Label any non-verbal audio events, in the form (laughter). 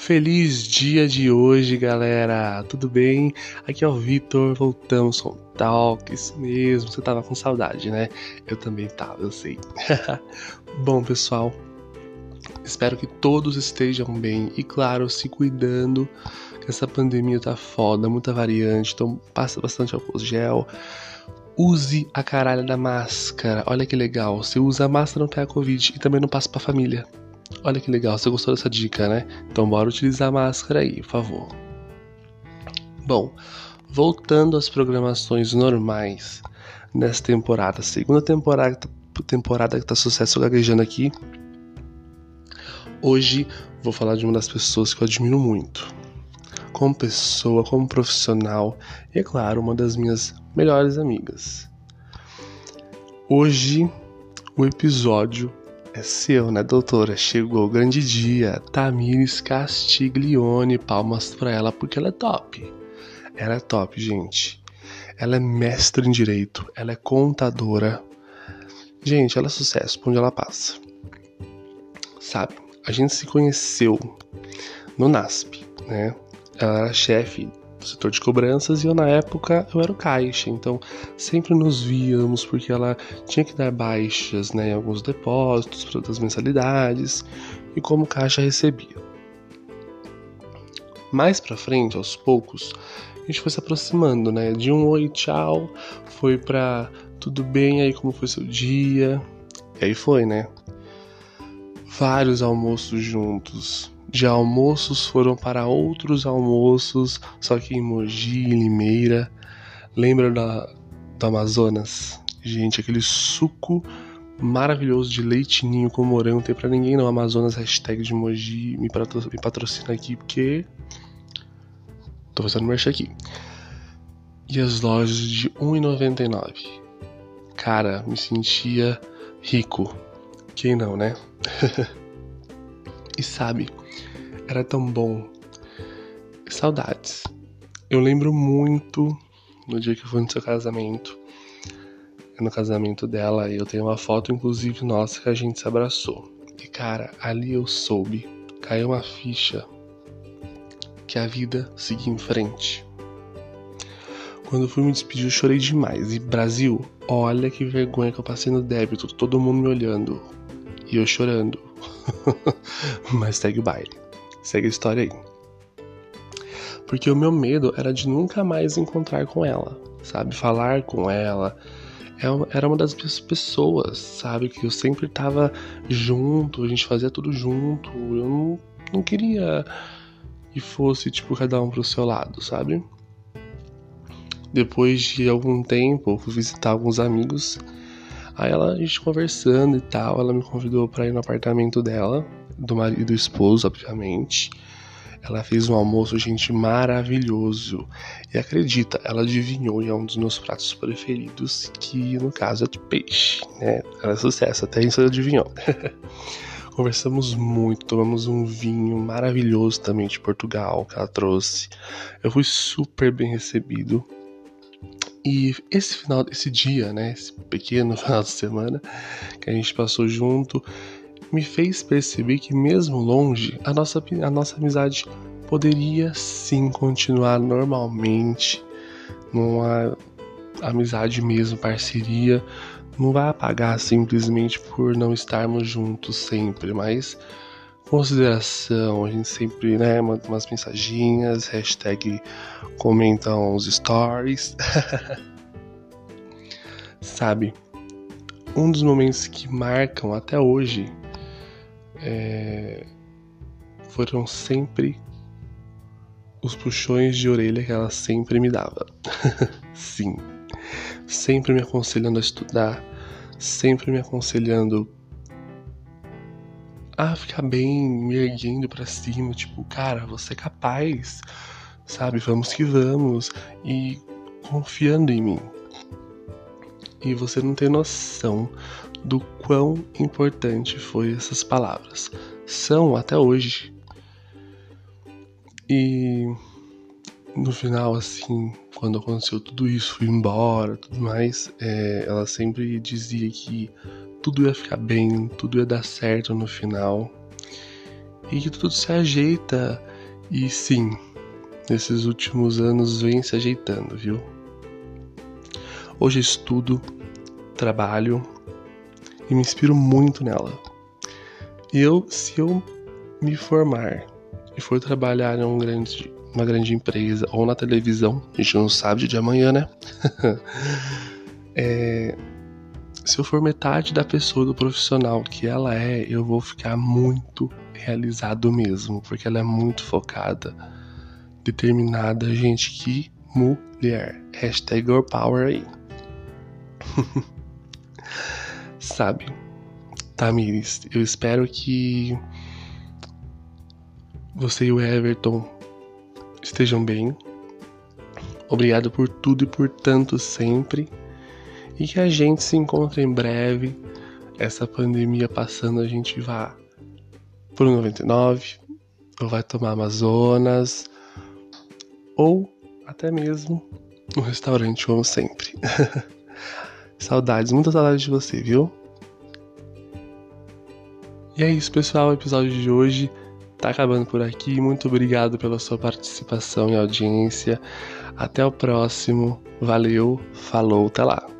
Feliz dia de hoje, galera! Tudo bem? Aqui é o Vitor, voltamos com Talk, isso mesmo, você tava com saudade, né? Eu também tava, eu sei. (laughs) Bom, pessoal, espero que todos estejam bem e, claro, se cuidando, que essa pandemia tá foda, muita variante, então passa bastante álcool gel. Use a caralho da máscara. Olha que legal. Você usa a máscara, não pega Covid e também não passa pra família. Olha que legal, você gostou dessa dica, né? Então bora utilizar a máscara aí, por favor. Bom, voltando às programações normais nessa temporada, segunda temporada, temporada que tá sucesso gaguejando aqui. Hoje vou falar de uma das pessoas que eu admiro muito. Como pessoa, como profissional e, é claro, uma das minhas melhores amigas. Hoje o episódio é seu, né, doutora? Chegou o grande dia. Tamires Castiglione. Palmas pra ela porque ela é top. Ela é top, gente. Ela é mestre em direito. Ela é contadora. Gente, ela é sucesso por onde ela passa. Sabe, a gente se conheceu no NASP, né? Ela era chefe setor de cobranças e eu na época eu era o caixa, então sempre nos víamos porque ela tinha que dar baixas né, em alguns depósitos das mensalidades e como caixa recebia. Mais para frente, aos poucos, a gente foi se aproximando, né? De um oi, tchau, foi para tudo bem aí como foi seu dia. E aí foi, né? Vários almoços juntos, de almoços foram para outros almoços, só que em Mogi, Limeira. Lembra da, do Amazonas? Gente, aquele suco maravilhoso de leitinho com morango. Não tem pra ninguém não. Amazonas, hashtag de Mogi, me, me patrocina aqui porque. Tô fazendo merch aqui. E as lojas de R$1,99. Cara, me sentia rico. Quem não, né? (laughs) e sabe, era tão bom. Saudades. Eu lembro muito no dia que eu fui no seu casamento. No casamento dela, eu tenho uma foto, inclusive, nossa, que a gente se abraçou. E cara, ali eu soube, caiu uma ficha que a vida seguia em frente. Quando eu fui me despedir, eu chorei demais. E Brasil, olha que vergonha que eu passei no débito, todo mundo me olhando. E eu chorando. (laughs) Mas segue o baile. Segue a história aí. Porque o meu medo era de nunca mais encontrar com ela, sabe? Falar com ela. É era uma das pessoas, sabe? Que eu sempre tava junto, a gente fazia tudo junto. Eu não, não queria que fosse, tipo, cada um pro seu lado, sabe? Depois de algum tempo, eu fui visitar alguns amigos. Aí ela, a gente conversando e tal, ela me convidou para ir no apartamento dela do marido e do esposo, obviamente. Ela fez um almoço, gente, maravilhoso. E acredita, ela adivinhou e é um dos meus pratos preferidos, que no caso é de peixe, né? Ela é sucesso, até isso ela adivinhou. (laughs) Conversamos muito, tomamos um vinho maravilhoso também de Portugal que ela trouxe. Eu fui super bem recebido. E esse final, esse dia, né, esse pequeno (laughs) final de semana que a gente passou junto, me fez perceber que, mesmo longe, a nossa, a nossa amizade poderia sim continuar normalmente, numa amizade mesmo, parceria. Não vai apagar simplesmente por não estarmos juntos sempre, mas consideração, a gente sempre, né, manda umas mensaginhas, hashtag comentam os stories. (laughs) Sabe, um dos momentos que marcam até hoje é, foram sempre os puxões de orelha que ela sempre me dava. (laughs) Sim, sempre me aconselhando a estudar, sempre me aconselhando a ficar bem, me erguendo para cima, tipo, cara, você é capaz, sabe? Vamos que vamos e confiando em mim. E você não tem noção do quão importante foi essas palavras. São até hoje. E no final, assim, quando aconteceu tudo isso, fui embora, tudo mais, é, ela sempre dizia que tudo ia ficar bem, tudo ia dar certo no final e que tudo se ajeita E sim, nesses últimos anos vem se ajeitando, viu? Hoje estudo, trabalho e me inspiro muito nela. E eu, se eu me formar e for trabalhar em um grande, uma grande empresa ou na televisão, a gente não sabe de amanhã, né? (laughs) é, se eu for metade da pessoa, do profissional que ela é, eu vou ficar muito realizado mesmo, porque ela é muito focada, determinada, gente, que mulher. Hashtag Girl Power aí. (laughs) Sabe, Tamires, eu espero que você e o Everton estejam bem. Obrigado por tudo e por tanto sempre. E que a gente se encontre em breve. Essa pandemia passando, a gente vá pro 99, ou vai tomar Amazonas, ou até mesmo no restaurante, como sempre. (laughs) saudades, muitas saudades de você, viu? E é isso, pessoal. O episódio de hoje tá acabando por aqui. Muito obrigado pela sua participação e audiência. Até o próximo. Valeu, falou, até lá.